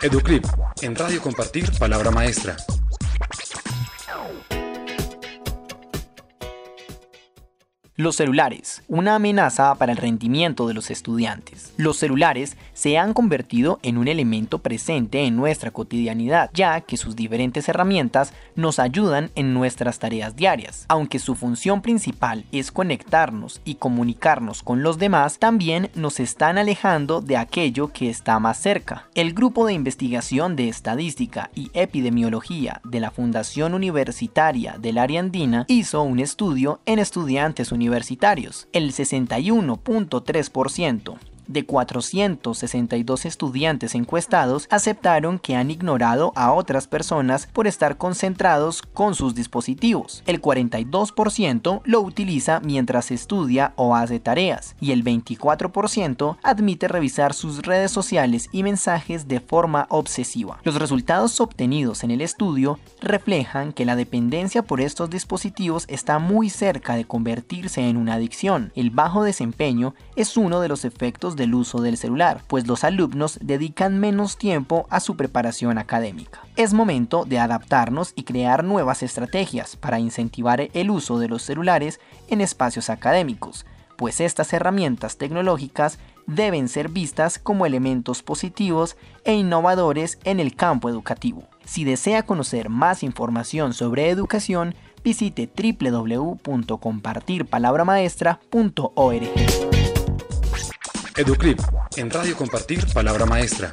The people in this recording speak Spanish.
Educlip, en Radio Compartir Palabra Maestra. Los celulares, una amenaza para el rendimiento de los estudiantes. Los celulares se han convertido en un elemento presente en nuestra cotidianidad, ya que sus diferentes herramientas nos ayudan en nuestras tareas diarias. Aunque su función principal es conectarnos y comunicarnos con los demás, también nos están alejando de aquello que está más cerca. El grupo de investigación de estadística y epidemiología de la Fundación Universitaria del Área Andina hizo un estudio en estudiantes universitarios universitarios, el 61.3% de 462 estudiantes encuestados aceptaron que han ignorado a otras personas por estar concentrados con sus dispositivos. El 42% lo utiliza mientras estudia o hace tareas y el 24% admite revisar sus redes sociales y mensajes de forma obsesiva. Los resultados obtenidos en el estudio reflejan que la dependencia por estos dispositivos está muy cerca de convertirse en una adicción. El bajo desempeño es uno de los efectos del uso del celular, pues los alumnos dedican menos tiempo a su preparación académica. Es momento de adaptarnos y crear nuevas estrategias para incentivar el uso de los celulares en espacios académicos, pues estas herramientas tecnológicas deben ser vistas como elementos positivos e innovadores en el campo educativo. Si desea conocer más información sobre educación, visite www.compartirpalabramaestra.org. Educlip, en Radio Compartir, Palabra Maestra.